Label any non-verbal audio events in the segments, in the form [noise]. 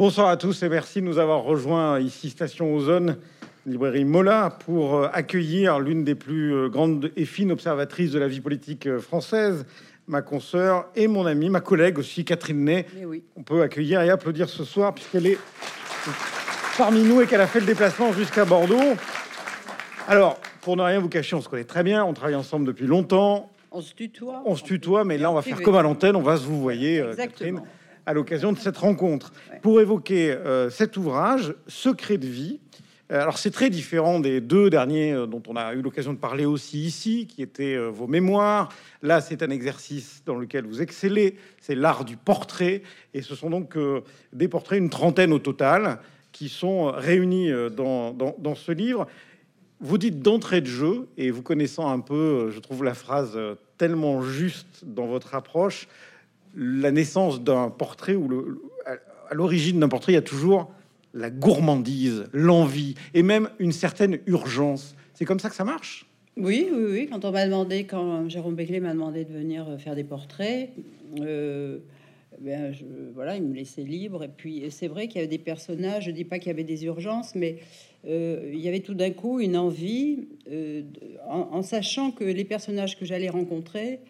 Bonsoir à tous et merci de nous avoir rejoints ici Station Ozone, librairie Mola, pour euh, accueillir l'une des plus euh, grandes et fines observatrices de la vie politique euh, française, ma consoeur et mon amie, ma collègue aussi, Catherine Ney. Oui. On peut accueillir et applaudir ce soir puisqu'elle est parmi nous et qu'elle a fait le déplacement jusqu'à Bordeaux. Alors, pour ne rien vous cacher, on se connaît très bien, on travaille ensemble depuis longtemps, On se tutoie. on se tutoie, mais là on va faire comme à l'antenne, on va se vous voyez, Catherine, Exactement. À l'occasion de cette rencontre. Pour évoquer euh, cet ouvrage, Secret de vie. Euh, Alors c'est très différent des deux derniers euh, dont on a eu l'occasion de parler aussi ici, qui étaient vos mémoires. Là, c'est un exercice dans lequel vous excellez, c'est l'art du portrait, et ce sont donc des portraits, une trentaine au total, qui sont réunis dans, dans, dans ce livre. Vous dites d'entrée de jeu, et vous connaissant un peu, je trouve la phrase tellement juste dans votre approche, la naissance d'un portrait ou à- l'origine d'un portrait, il y a toujours la gourmandise, l'envie et même une certaine urgence. C'est comme ça que ça marche? Oui, oui, oui. Quand on m'a demandé, quand Jérôme Beclet m'a demandé de venir euh, faire des portraits, euh, ben je, voilà, il me laissait libre. Et puis c'est vrai qu'il y avait des personnages. Je dis pas qu'il y avait des urgences, mais euh, il y avait tout d'un coup une envie, en sachant que les personnages que j'allais rencontrer,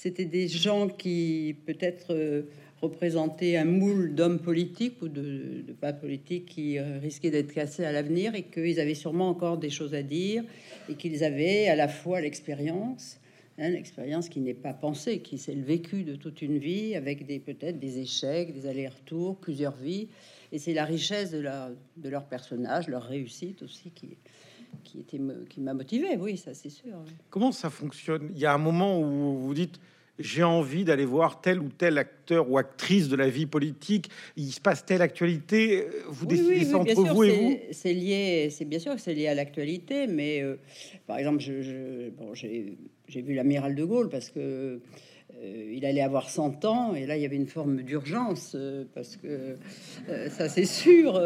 c'était des gens qui peut-être euh, représentaient un moule d'hommes politiques ou de, de pas politiques qui euh, risquaient d'être cassés à l'avenir et qu'ils avaient sûrement encore des choses à dire et qu'ils avaient à la fois l'expérience, hein, l'expérience qui n'est pas pensée, qui c'est le vécu de toute une vie avec des peut-être des échecs, des allers-retours, plusieurs vies, et c'est la richesse de, de leur personnage, leur réussite aussi qui qui était me- qui m'a motivé, oui, ça c'est sûr. Comment ça fonctionne? Il y a un moment où vous dites j'ai envie d'aller voir tel ou tel acteur ou actrice de la vie politique. Il se passe telle actualité. Vous Oui, décidez oui, entre sûr, vous et c'est- vous? C'est lié, c'est bien sûr que c'est lié à l'actualité, mais euh, par exemple, je, je- bon, j'ai j'ai vu l'amiral de Gaulle parce que euh, il allait avoir 100 ans et là il y avait une forme d'urgence euh, parce que euh, ça c'est sûr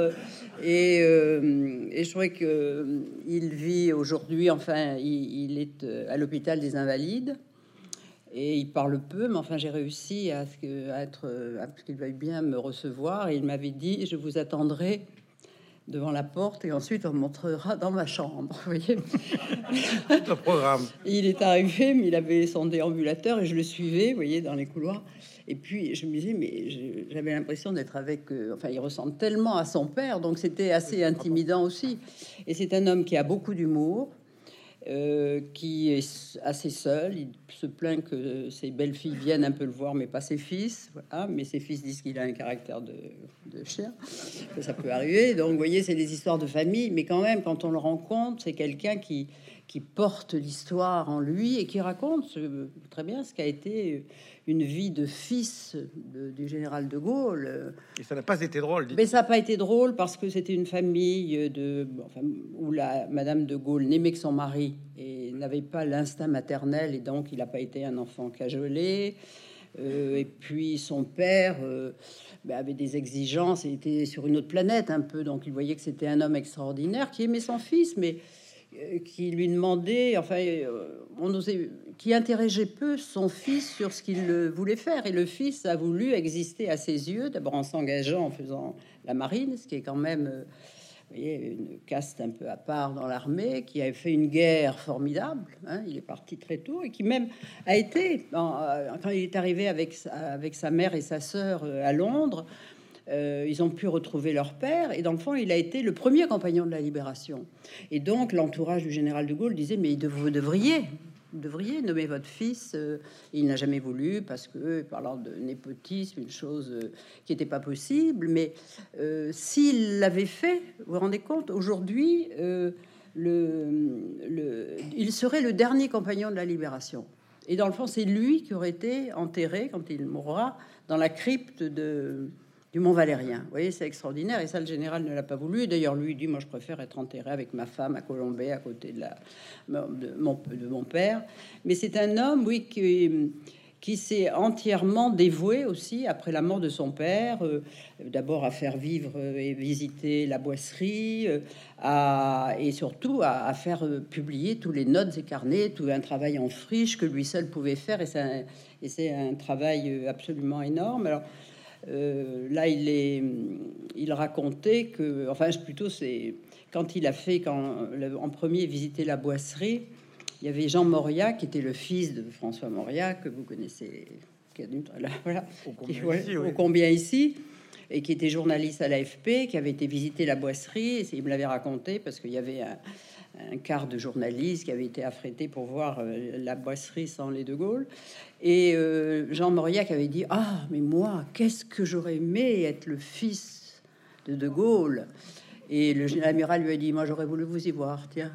et, et je trouvais que il vit aujourd'hui enfin il, est à l'hôpital des invalides et il parle peu, mais enfin j'ai réussi à, ce être, à ce qu'il veuille bien me recevoir. Et il m'avait dit je vous attendrai devant la porte et ensuite on montrera dans ma chambre. Vous voyez, Le programme. il est arrivé, mais il avait son déambulateur et je le suivais, vous voyez, dans les couloirs. Et puis je me disais, mais j'avais l'impression d'être avec. euh, enfin, il ressemble tellement à son père, donc c'était assez intimidant aussi. Et c'est un homme qui a beaucoup d'humour. Euh, qui est assez seul, il se plaint que ses belles-filles viennent un peu le voir, mais pas ses fils. Mais ses fils disent qu'il a un caractère de, de chien. Ça peut arriver. Donc, vous voyez, c'est des histoires de famille, mais quand même, quand on le rencontre, c'est quelqu'un qui, qui porte l'histoire en lui et qui raconte très bien ce qu'a été une vie de fils de- du général de Gaulle. Et ça n'a pas été drôle. mais ça n'a pas été drôle parce que c'était une famille de, enfin, où la Madame de Gaulle n'aimait que son mari et n'avait pas l'instinct maternel et donc il n'a pas été un enfant cajolé. Euh, et puis son père euh, ben, avait des exigences et était sur une autre planète un peu, donc il voyait que c'était un homme extraordinaire qui aimait son fils, mais qui lui demandait, enfin, euh, on osait, qui interrogeait peu son fils sur ce qu'il euh, voulait faire. Et le fils a voulu exister à ses yeux, d'abord en s'engageant en faisant la marine, ce qui est quand même euh, vous voyez, une caste un peu à part dans l'armée, qui a fait une guerre formidable. hein, il est parti très tôt et qui même a été, euh, quand il est arrivé avec avec sa mère et sa sœur euh, à Londres, euh, ils ont pu retrouver leur père et dans le fond, il a été le premier compagnon de la libération. Et donc, l'entourage du général de Gaulle disait Mais vous devriez, devriez nommer votre fils. euh, il n'a jamais voulu parce que, parlant de népotisme, une chose euh, qui n'était pas possible. Mais s'il l'avait fait, vous vous rendez compte, aujourd'hui, le, le- il serait le dernier compagnon de la libération. Et dans le fond, c'est lui qui aurait été enterré quand il mourra dans la crypte de, du Mont Valérien. Vous voyez, c'est extraordinaire. Et ça, le général ne l'a pas voulu. D'ailleurs, lui il dit, moi, je préfère être enterré avec ma femme à Colombay, à côté de, la, de, mon, père. Mais c'est un homme, oui, qui, s'est entièrement dévoué aussi, après la mort de son père, euh, d'abord à faire vivre et visiter la boisserie, euh, à, et surtout à, faire euh, publier tous les notes et carnets, tout un travail en friche que lui seul pouvait faire. Et c'est un, un travail absolument énorme. Alors, euh, là, il est, il il racontait que, enfin, plutôt, c'est quand il a fait, quand en premier visiter la boisserie, il y avait Jean Moria, qui était le fils de François Moria, que vous connaissez, qui a là, voilà, au combien, ici, et qui était journaliste à l'AFP, qui avait été visiter la boisserie, et il me l'avait raconté parce qu'il y avait un, un, quart de journalistes qui avait été affrété pour voir euh, la boisserie sans les De Gaulle. Et euh, Jean Mauriac avait dit Ah, mais moi, qu'est-ce que j'aurais aimé être le fils de De Gaulle et le général lui a dit Moi, j'aurais voulu vous y voir, tiens.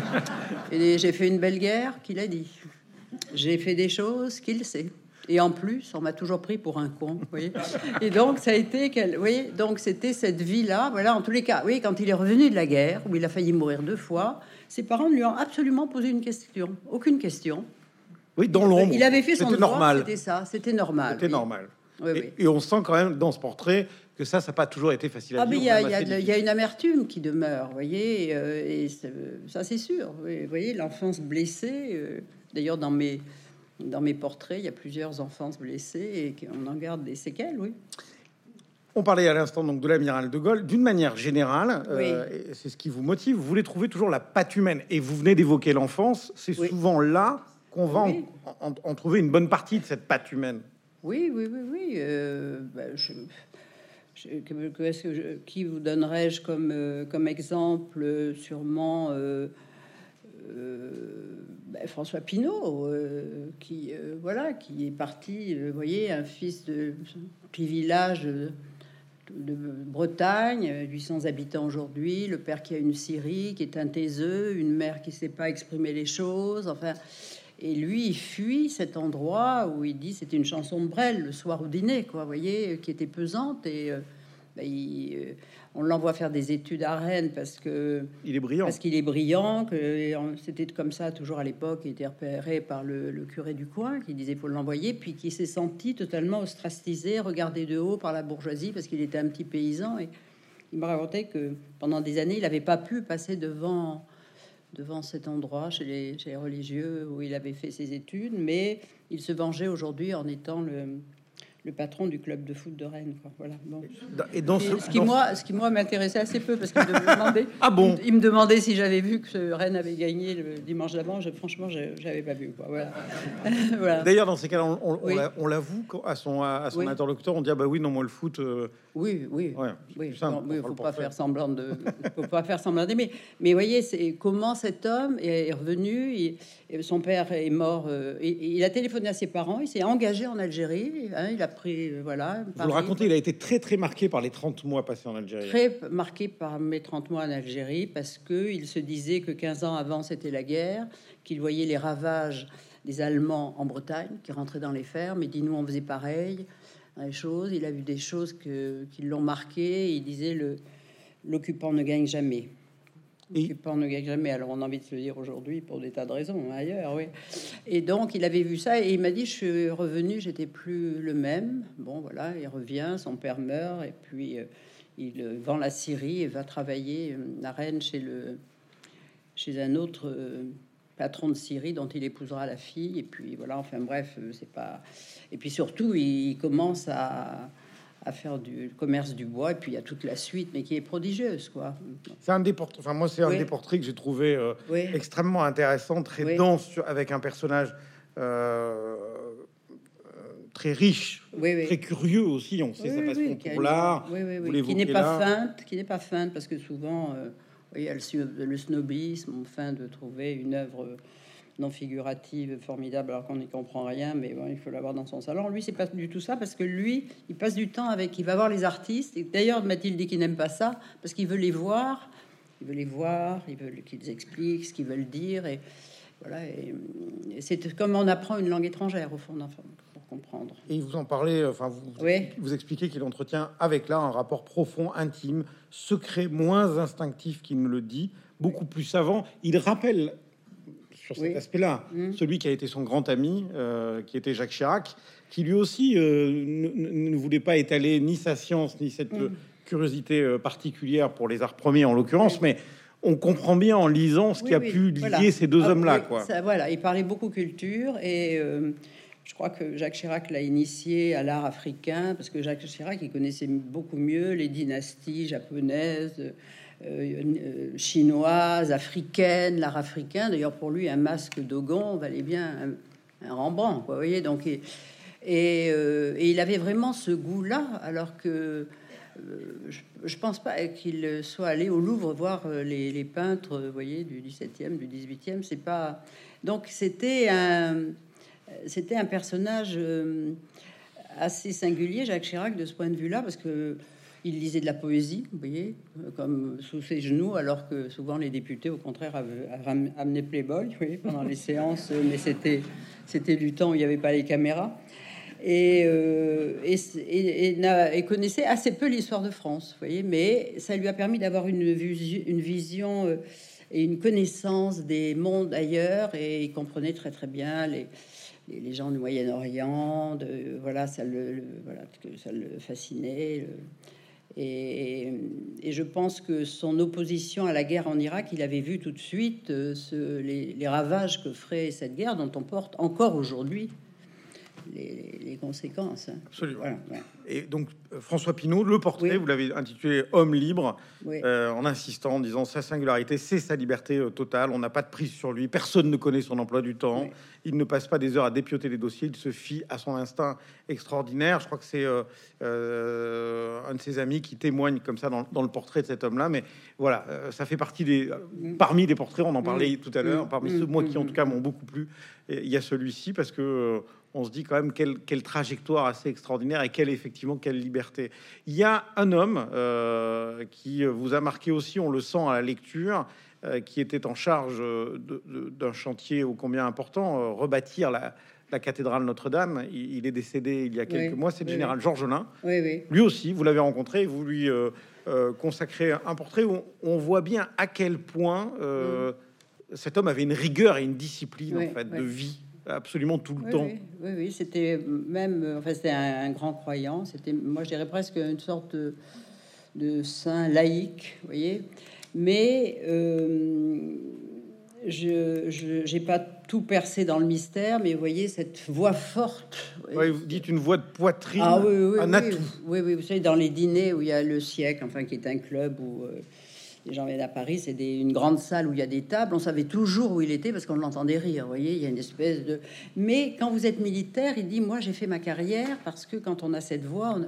[laughs] et j'ai fait une belle guerre, qu'il a dit. J'ai fait des choses qu'il sait. Et en plus, on m'a toujours pris pour un con. Et donc, ça a été quel, voyez, donc c'était cette vie-là. Voilà, en tous les cas, oui, quand il est revenu de la guerre, où il a failli mourir deux fois, ses parents ne lui ont absolument posé une question, aucune question. Oui, dans l'ombre. Il avait fait son normal. C'était ça, c'était normal. C'était normal. et, on sent quand même dans ce portrait que ça, ça n'a pas toujours été facile à ah, il y, a une amertume qui demeure, vous voyez, euh, et ça, c'est sûr. Vous voyez, l'enfance blessée. Euh, d'ailleurs, dans mes dans mes portraits, il y a plusieurs enfants blessés et on en garde des séquelles, oui. On parlait à l'instant donc de l'amiral de Gaulle. D'une manière générale, euh, c'est ce qui vous motive. Vous voulez trouver toujours la patte humaine. Et vous venez d'évoquer l'enfance. C'est souvent là qu'on va en, trouver une bonne partie de cette patte humaine. Oui, oui, oui, oui. Euh, bah, que, qui vous donnerais-je comme, euh, comme exemple Sûrement euh, ben, François Pinault, qui voilà, qui est parti, vous voyez, un fils de petit village de, Bretagne, 800 habitants aujourd'hui, le père qui a une Syrie, qui est un taiseux, une mère qui sait pas exprimer les choses, enfin. Et lui, il fuit cet endroit où il dit c'était une chanson de Brel le soir au dîner, quoi, vous voyez, qui était pesante et ben, il, on l'envoie faire des études à Rennes parce que il est brillant. Parce qu'il est brillant, que c'était comme ça toujours à l'époque. Il était repéré par le, curé du coin qui disait faut l'envoyer, puis qui s'est senti totalement ostracisé, regardé de haut par la bourgeoisie parce qu'il était un petit paysan. Et il m'a raconté que pendant des années, il n'avait pas pu passer devant devant cet endroit chez les, chez les religieux où il avait fait ses études, mais il se vengeait aujourd'hui en étant le le patron du club de foot de Rennes. Voilà. Et, dans ce, qui moi, ce qui moi m'intéressait assez peu parce qu'il me [laughs] demandait. ah bon Il me demandait si j'avais vu que Rennes avait gagné le dimanche d'avant. Je, franchement, j'avais pas vu. [laughs] Voilà. D'ailleurs, dans ces cas-là, on, l'avoue à son à son interlocuteur. On dit ah bah oui, non moi le foot. Euh, oui, oui, oui. Il faut pas faire semblant de, faut pas faire semblant d'aimer. Mais voyez, c'est comment cet homme est revenu. et son père est mort. Euh, il a téléphoné à ses parents. Il s'est engagé en Algérie. Hein, il a pris, euh, voilà. Vous le racontez, il a été très très marqué par les 30 mois passés en Algérie. Très marqué par mes 30 mois en Algérie parce que il se disait que 15 ans avant c'était la guerre, qu'il voyait les ravages des Allemands en Bretagne qui rentraient dans les fermes. Et dit nous on faisait pareil, les choses. Il a vu des choses que, qui l'ont marqué. Il disait le l'occupant ne gagne jamais. L'occupant ne gagne jamais. Alors on a envie de se le dire aujourd'hui pour des tas de raisons hein, ailleurs, oui. Et donc il avait vu ça et il m'a dit je suis revenu, j'étais plus le même. Bon voilà, il revient, son père meurt et puis euh, il euh, vend la Syrie et va travailler euh, à Rennes chez le chez un autre patron de Syrie dont il épousera la fille. Et puis voilà. Enfin bref, c'est pas. Et puis surtout il commence à à faire du commerce du bois, et puis il y a toute la suite, mais qui est prodigieuse, quoi. C'est un des portraits, enfin moi c'est un des portraits que j'ai trouvé euh, extrêmement intéressant, très dense, avec un personnage euh, très riche, très curieux aussi, on sait sa passion pour l'art, qui n'est pas feinte, qui n'est pas feinte, parce que souvent, euh, il y a le, snobisme, enfin, de trouver une œuvre non figurative formidable alors qu'on n'y comprend rien, mais il faut l'avoir dans son salon. Lui, c'est pas du tout ça parce que lui, il passe du temps avec, il va voir les artistes. Et d'ailleurs, Mathilde dit qu'il n'aime pas ça parce qu'il veut les voir, il veut les voir, il veut qu'ils expliquent ce qu'ils veulent dire. Et voilà, et, c'est comme on apprend une langue étrangère au fond d'enfant comprendre. Et vous en parlez, enfin, vous, vous expliquez qu'il entretient avec là un rapport profond, intime, secret, moins instinctif qu'il ne le dit, beaucoup plus savant. Il rappelle sur cet aspect-là. Mmh. Celui qui a été son grand ami, euh, qui était Jacques Chirac, qui lui aussi euh, ne, voulait pas étaler ni sa science, ni cette mmh. curiosité euh, particulière pour les arts premiers en l'occurrence, mais on comprend bien en lisant ce qui a pu lier ces deux ah, hommes-là. quoi. voilà, il parlait beaucoup culture et je crois que Jacques Chirac l'a initié à l'art africain parce que Jacques Chirac il connaissait beaucoup mieux les dynasties japonaises, euh, chinoises, africaines, l'art africain. D'ailleurs, pour lui, un masque Dogon valait bien un, Rembrandt. vous voyez, donc et, et, il avait vraiment ce goût-là, alors que je, pense pas qu'il soit allé au Louvre voir les, les peintres, vous voyez, du 17e, du 18e. C'est pas donc c'était un c'était un personnage euh, assez singulier, Jacques Chirac, de ce point de vue-là, parce que il lisait de la poésie, vous voyez, comme sous ses genoux, alors que souvent les députés, au contraire, avaient amené Playboy pendant les séances, mais c'était c'était du temps où il n'y avait pas les caméras. Et, euh, connaissait assez peu l'histoire de France, vous voyez, mais ça lui a permis d'avoir une, une vision euh, et une connaissance des mondes ailleurs, et il comprenait très très bien les, les, gens du Moyen-Orient, voilà, ça le, voilà, que ça le fascinait. et, je pense que son opposition à la guerre en Irak, il avait vu tout de suite euh, les, les, ravages que ferait cette guerre, dont on porte encore aujourd'hui les, conséquences. Absolument. Et donc, euh, François Pinault, le portrait, vous l'avez intitulé Homme libre, euh, en insistant, en disant sa singularité, c'est sa liberté euh, totale. On n'a pas de prise sur lui. Personne ne connaît son emploi du temps. Il ne passe pas des heures à dépioter les dossiers. Il se fie à son instinct extraordinaire. Je crois que c'est un de ses amis qui témoigne comme ça dans, le portrait de cet homme-là. Mais voilà, ça fait partie des. Mm. Parmi les portraits, on en parlait tout à l'heure, mm. parmi ceux, moi, qui en mm. tout cas m'ont beaucoup plu, il y a celui-ci parce que on se dit quand même quelle, trajectoire assez extraordinaire et quelle effectivement quelle liberté. Il y a un homme euh, qui vous a marqué aussi, on le sent à la lecture, euh, qui était en charge d'un chantier ô combien important, euh, rebâtir la, cathédrale Notre-Dame. Il, est décédé il y a quelques mois, c'est le général Georges Lain. Lui aussi, vous l'avez rencontré, vous lui consacrez un portrait où on voit bien à quel point mm. cet homme avait une rigueur et une discipline en fait, de vie absolument tout le temps. Oui, oui, c'était même, enfin, c'était un, grand croyant. C'était, moi, je dirais presque une sorte de, saint laïque, vous voyez. Mais euh, je n'ai pas tout percé dans le mystère, mais vous voyez cette voix forte. vous dites une voix de poitrine, ah, oui, oui, un atout. Oui, oui, vous savez, dans les dîners où il y a le siècle, enfin, qui est un club où. Euh, les gens viennent à Paris, c'est une grande salle où il y a des tables. On savait toujours où il était parce qu'on l'entendait rire. Vous voyez, il y a une espèce de. Mais quand vous êtes militaire, il dit Moi, j'ai fait ma carrière parce que quand on a cette voix,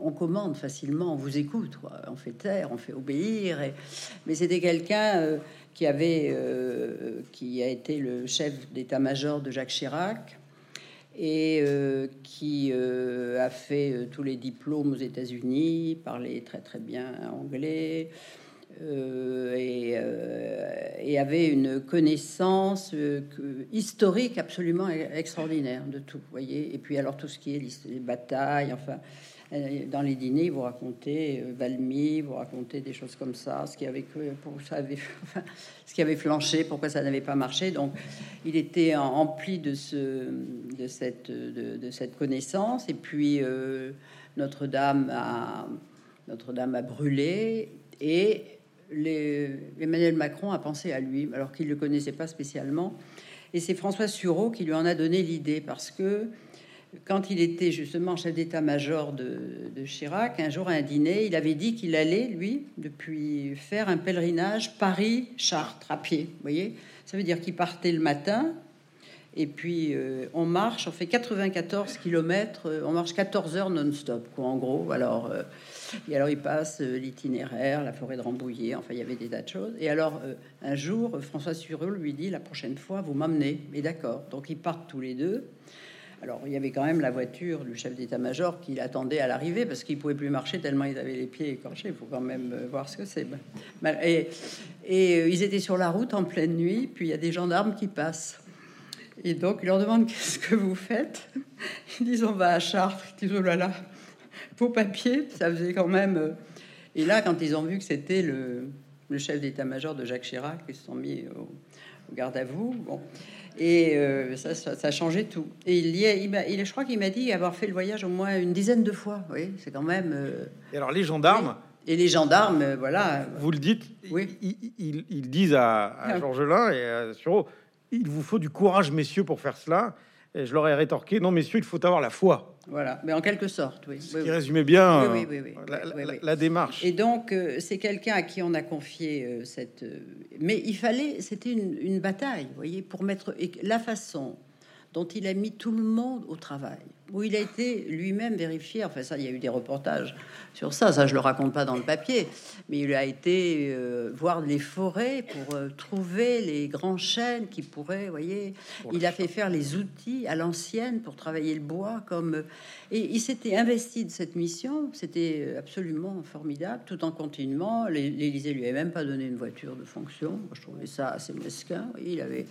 on, commande facilement, on vous écoute, on fait taire, on fait obéir. Et... Mais c'était quelqu'un euh, qui avait, euh, qui a été le chef d'état-major de Jacques Chirac et euh, qui a fait tous les diplômes aux États-Unis, parlait très très bien anglais. Euh, euh, et, avait une connaissance euh, historique absolument e-, extraordinaire de tout, voyez. Et puis alors tout ce qui est les batailles, enfin, dans les dîners, vous racontez Valmy, vous racontez des choses comme ça, ce qui avait, pour, ça avait, [laughs] ce qui avait flanché, pourquoi ça n'avait pas marché. Donc, il était empli de, ce, de, cette, de, cette connaissance. Et puis, Notre-Dame a, Notre-Dame a brûlé. Et Emmanuel Macron a pensé à lui, alors qu'il ne le connaissait pas spécialement. Et c'est François Sureau qui lui en a donné l'idée, parce que quand il était justement chef d'état-major de, Chirac, un jour à un dîner, il avait dit qu'il allait, lui, depuis faire un pèlerinage Paris-Chartres à pied. Vous voyez Ça veut dire qu'il partait le matin, et puis euh, on marche, on fait 94 km, euh, on marche 14 heures non-stop, quoi, en gros. Alors. Euh, et alors, il passe l'itinéraire, la forêt de Rambouillet, enfin, il y avait des tas de choses. Et alors, un jour, François Sureux lui dit La prochaine fois, vous m'emmenez. Mais d'accord. Donc, ils partent tous les deux. Alors, il y avait quand même la voiture du chef d'état-major qui l'attendait à l'arrivée parce qu'il pouvait plus marcher tellement ils avaient les pieds écorchés. Il faut quand même voir ce que c'est. Et, et ils étaient sur la route en pleine nuit, puis il y a des gendarmes qui passent. Et donc, il leur demande Qu'est-ce que vous faites? Ils disent On va à Chartres. Ils disent Oh là là, papier, ça faisait quand même. Euh, et là, quand ils ont vu que c'était le, chef d'état-major de Jacques Chirac, ils se sont mis au, garde à vous. Bon. Et euh, ça, ça, changeait tout. Et il y a, il, je crois qu'il m'a dit avoir fait le voyage au moins une dizaine de fois. Oui, c'est quand même. Euh, et alors les gendarmes? Et les gendarmes, voilà. Vous le dites? Oui. Ils, disent à, à ah. Georges Lain et à Sureau, il vous faut du courage, messieurs, pour faire cela. Et je leur ai rétorqué non, messieurs, il faut avoir la foi. Voilà, mais en quelque sorte, oui. Ce qui résumait bien Oui, oui, oui, la, oui, la- oui. la démarche. Et donc, euh, c'est quelqu'un à qui on a confié euh, cette. euh, mais il fallait, c'était une, une bataille, vous voyez, pour mettre et la façon dont il a mis tout le monde au travail, où il a été lui-même vérifié. Enfin, ça, il y a eu des reportages sur ça. Ça, je le raconte pas dans le papier, mais il a été euh, voir les forêts pour euh, trouver les grands chênes qui pourraient, vous voyez. Il a fait faire les outils à l'ancienne pour travailler le bois, comme et il s'était investi de cette mission. C'était absolument formidable, tout en continuant. L'É- L'Élysée lui avait même pas donné une voiture de fonction. Moi, je trouvais ça assez mesquin. Il avait,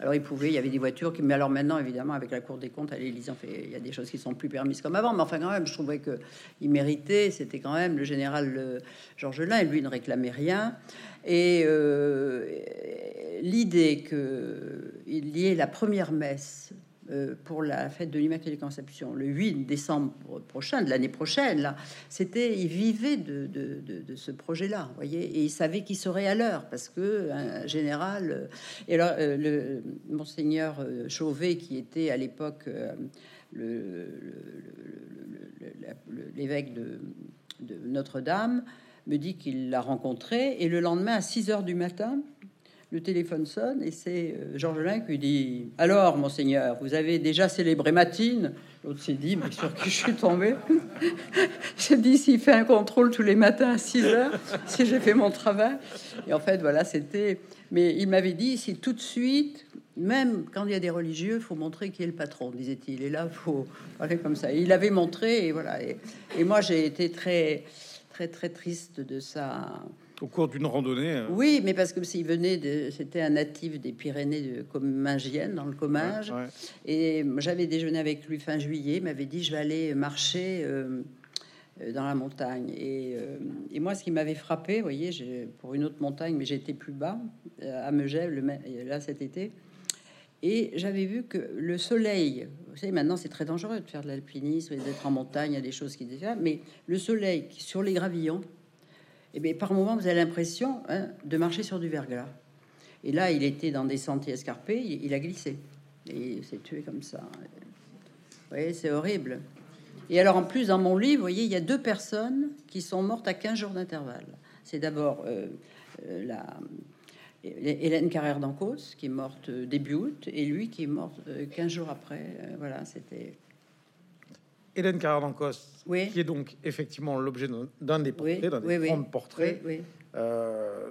alors il pouvait, il y avait des voitures qui, mais alors maintenant, évidemment, avec la Cour des comptes à l'Élysée, on fait, il y a des choses qui sont plus permises comme avant. Mais enfin, quand même, je trouvais que il méritait. C'était quand même le général euh, Georges Lain, et lui ne réclamait rien. Et euh, l'idée que il y ait la première messe euh, pour la fête de l'Immaculée Conception le 8 décembre prochain, de l'année prochaine, là, c'était, il vivait de, ce projet-là, voyez, et il savait qu'il serait à l'heure parce que un général, euh, et alors le monseigneur Chauvet, qui était à l'époque l'évêque de, de Notre-Dame, me dit qu'il l'a rencontré, et le lendemain à 6 heures du matin, le téléphone sonne et c'est euh, Georges Lain qui lui dit Alors, monseigneur, vous avez déjà célébré Matine? L'autre s'est dit Mais sur qui je suis tombé? [laughs] J'ai dit S'il fait un contrôle tous les matins à 6 heures, si j'ai fait mon travail. Et en fait, voilà, c'était. Mais il m'avait dit Si tout de suite, même quand il y a des religieux, faut montrer qui est le patron, disait-il. Et là, faut parler comme ça. Et il avait montré, et voilà. Et, et moi, j'ai été très, très, très triste de ça. Au cours d'une randonnée. euh, Oui, mais parce que s'il venait de, c'était un natif des Pyrénées de Commingienne, dans le Comminges, ouais. et j'avais déjeuné avec lui fin juillet. Il m'avait dit je vais aller marcher euh, dans la montagne. Et, euh, et moi, ce qui m'avait frappé, vous voyez, pour une autre montagne, mais j'étais plus bas, à Megève, là cet été. Et j'avais vu que le soleil, vous savez, maintenant c'est très dangereux de faire de l'alpinisme et d'être en montagne, il y a des choses qui déjà, mais le soleil sur les gravillons, et bien, par moment, vous avez l'impression hein, de marcher sur du verglas. Et là, il était dans des sentiers escarpés, il, il a glissé. Et il s'est tué comme ça. Vous voyez, c'est horrible. Et alors, en plus, dans mon livre, vous voyez, il y a deux personnes qui sont mortes à 15 jours d'intervalle. C'est d'abord euh, euh, la Hélène Carrère d'Ancos, qui est morte euh, début août, et lui qui est mort euh, 15 jours après. Euh, voilà, c'était. Hélène Carrère d'Ancos, Oui. qui est donc effectivement l'objet d'un- d'un des Oui, portraits, d'un des oui, oui. 30 portraits. Euh,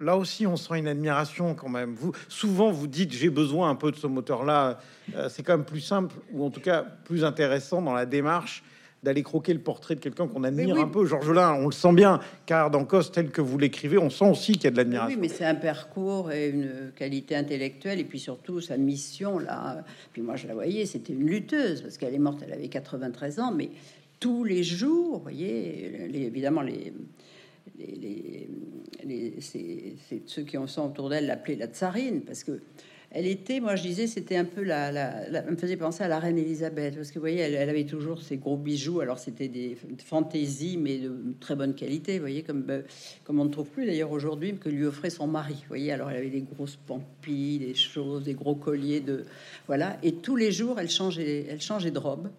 là aussi, on sent une admiration quand même. Vous, souvent, vous dites j'ai besoin un peu de ce moteur-là. Euh, c'est quand même plus simple, ou en tout cas plus intéressant dans la démarche d'aller croquer le portrait de quelqu'un qu'on admire oui. un peu. Georges Lain, on le sent bien, car dans Cos, tel que vous l'écrivez, on sent aussi qu'il y a de Oui, l'admiration. mais c'est un parcours et une qualité intellectuelle, et puis surtout sa mission là. Puis moi, je la voyais, c'était une lutteuse parce qu'elle est morte, elle avait 93 ans, mais tous les jours, vous voyez, les- évidemment les les, les, ceux qui en sont autour d'elle l'appelaient la tsarine parce que elle était, moi je disais, c'était un peu la, la, me faisait penser à la reine Elisabeth parce que vous voyez, elle, avait toujours ces gros bijoux. Alors c'était des fantaisies, mais de très bonne qualité, voyez, comme euh, comme on ne trouve plus d'ailleurs aujourd'hui que lui offrait son mari. Vous voyez, alors elle avait des grosses pampilles, des choses, des gros colliers de voilà, et tous les jours elle changeait, elle changeait de robe,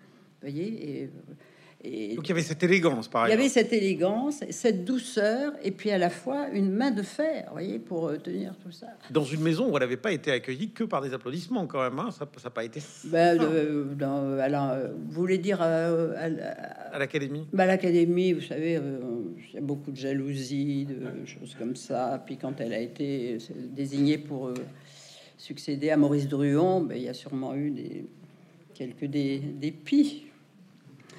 voyez, et, et Donc il y avait cette élégance, par il y exemple. avait cette élégance, cette douceur, et puis à la fois une main de fer, vous voyez, pour euh, tenir tout ça. Dans une maison où elle n'avait pas été accueillie que par des applaudissements, quand même. hein. Ça n'a pas été Ben, euh, dans- alors, euh, vous voulez dire euh, à, la- à l'académie. ben, à l'académie, vous savez, euh, il y a beaucoup de jalousie, de choses comme ça. Puis quand elle a été euh, désignée pour euh, succéder à Maurice Druon, ben, il y a sûrement eu des quelques des, dépits.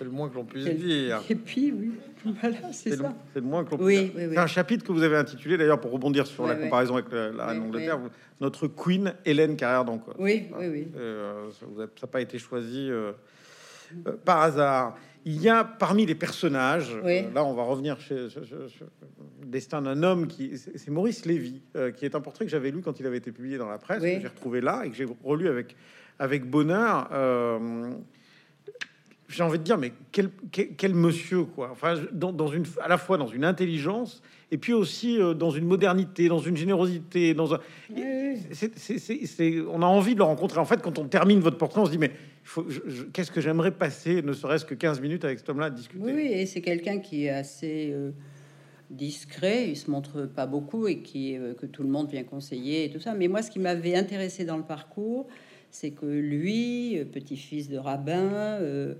C'est le moins que l'on puisse dire. [laughs] dépits, oui. Voilà, c'est ça. c'est le moins que l'on puisse Oui, dire. oui, oui. C'est un chapitre que vous avez intitulé, d'ailleurs, pour rebondir sur la comparaison avec la, la reine d'Angleterre, notre Queen Hélène Carrère d'Ancos. Oui, oui, oui. Euh, ça n'a pas été choisi euh, euh, par hasard. Il y a parmi les personnages, Oui. euh, là on va revenir chez, sur le destin d'un homme qui c'est Maurice Lévy, euh, qui est un portrait que j'avais lu quand il avait été publié dans la presse, Oui. que j'ai retrouvé là et que j'ai relu avec avec bonheur. J'ai envie de dire, mais quel, quel, monsieur, quoi. Enfin, dans, dans, une, à la fois dans une intelligence et puis aussi euh, dans une modernité, dans une générosité, dans un. on a envie de le rencontrer. En fait, quand on termine votre portrait, on se dit, mais qu'est-ce que j'aimerais passer, ne serait-ce que 15 minutes avec cet homme-là à discuter? Oui, et c'est quelqu'un qui est assez. Euh, discret, il se montre pas beaucoup et qui euh, que tout le monde vient conseiller et tout ça. Mais moi, ce qui m'avait intéressé dans le parcours, c'est que lui, euh, petit-fils de rabbin, euh,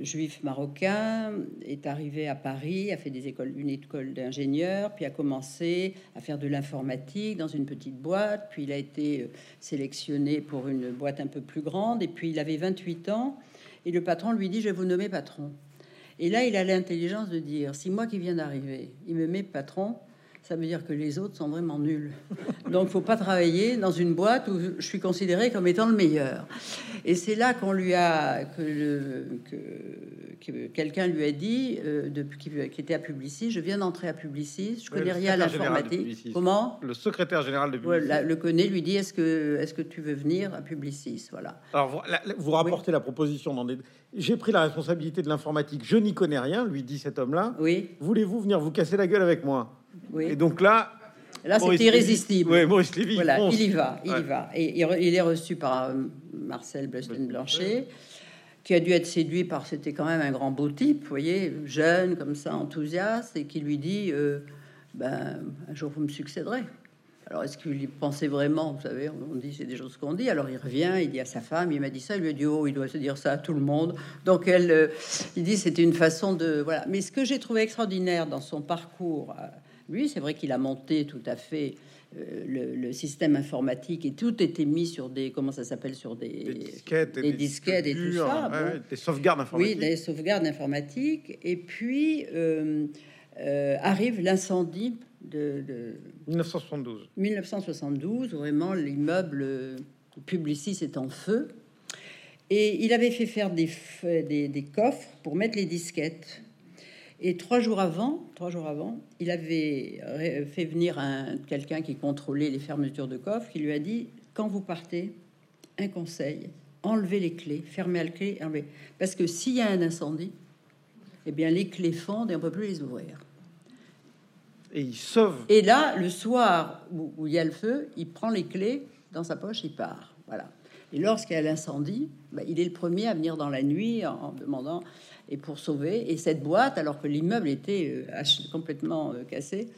juif marocain, est arrivé à Paris, a fait des écoles, une école d'ingénieur, puis a commencé à faire de l'informatique dans une petite boîte, puis il a été sélectionné pour une boîte un peu plus grande, et puis il avait 28 ans, et le patron lui dit, je vais vous nommer patron. Et là, il a l'intelligence de dire, si moi qui viens d'arriver, il me met patron, ça veut dire que les autres sont vraiment nuls. Donc, faut pas travailler dans une boîte où je suis considéré comme étant le meilleur. Et c'est là qu'on lui a que, quelqu'un lui a dit euh, de, qui, était à Publicis, je viens d'entrer à Publicis, je connais rien à l'informatique. Comment? Le secrétaire général de Publicis. le connaît, lui dit est-ce que est-ce que tu veux venir à Publicis? Voilà. Alors vous, vous rapportez la proposition dans des. J'ai pris la responsabilité de l'informatique, je n'y connais rien, lui dit cet homme-là. Oui. Voulez-vous venir vous casser la gueule avec moi? Et donc là, Là, c'est irrésistible. Oui, Maurice Lévy, voilà, il y va, il y va. Et il est reçu par euh, Marcel Blesten-Blanchet, qui a dû être séduit par, c'était quand même un grand beau type, vous voyez, jeune, comme ça, enthousiaste, et qui lui dit, euh, ben, un jour vous me succéderez. Alors, est-ce qu'il y pensait vraiment Vous savez, on dit, c'est des choses qu'on dit. Alors, il revient, il dit à sa femme, il m'a dit ça, il lui a dit, oh, il doit se dire ça à tout le monde. Donc, elle, euh, il dit, c'était une façon de... Voilà. Mais ce que j'ai trouvé extraordinaire dans son parcours lui, c'est vrai qu'il a monté tout à fait euh, le, système informatique et tout était mis sur des comment ça s'appelle sur des, disquettes, des, disquettes et tout ça, des sauvegardes informatiques. Oui, des sauvegardes informatiques. Et puis euh, euh, arrive l'incendie de, 1972. 1972, vraiment l'immeuble Publicis est en feu. Et il avait fait faire des, des, des coffres pour mettre les disquettes. Et trois jours avant, trois jours avant, il avait fait venir un, quelqu'un qui contrôlait les fermetures de coffres, qui lui a dit quand vous partez, un conseil enlevez les clés, fermez la clé, enlevez. Parce que s'il y a un incendie, eh bien les clés fondent et on peut plus les ouvrir. Et il sauve. Et là, le soir où, il y a le feu, il prend les clés dans sa poche, il part. Voilà. Et lorsqu'il y a l'incendie, bah, il est le premier à venir dans la nuit en demandant et pour sauver. Et cette boîte, alors que l'immeuble était euh, complètement euh, cassé,